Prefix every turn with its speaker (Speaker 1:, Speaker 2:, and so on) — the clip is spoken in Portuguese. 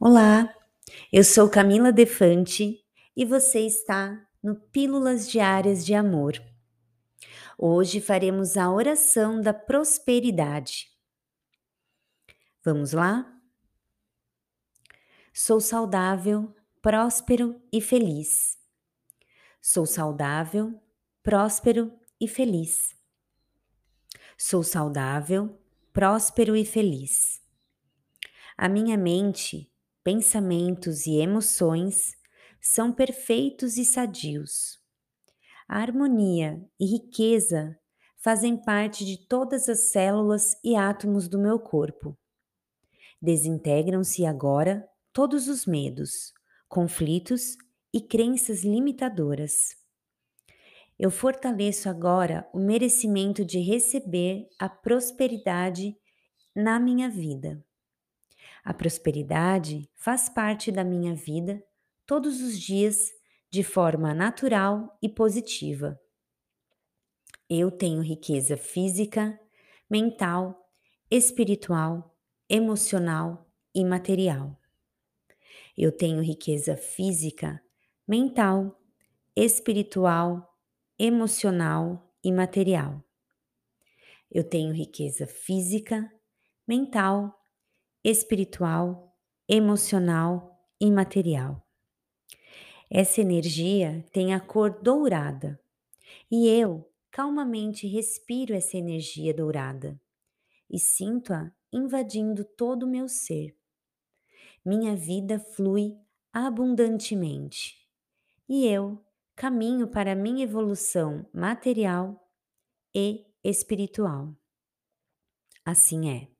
Speaker 1: Olá, eu sou Camila Defante e você está no Pílulas Diárias de Amor. Hoje faremos a oração da prosperidade. Vamos lá? Sou saudável, próspero e feliz. Sou saudável, próspero e feliz. Sou saudável, próspero e feliz. A minha mente pensamentos e emoções são perfeitos e sadios. A harmonia e riqueza fazem parte de todas as células e átomos do meu corpo. Desintegram-se agora todos os medos, conflitos e crenças limitadoras. Eu fortaleço agora o merecimento de receber a prosperidade na minha vida. A prosperidade faz parte da minha vida todos os dias de forma natural e positiva. Eu tenho riqueza física, mental, espiritual, emocional e material. Eu tenho riqueza física, mental, espiritual, emocional e material. Eu tenho riqueza física, mental, espiritual, emocional e material. Essa energia tem a cor dourada e eu calmamente respiro essa energia dourada e sinto-a invadindo todo o meu ser. Minha vida flui abundantemente e eu caminho para minha evolução material e espiritual. Assim é.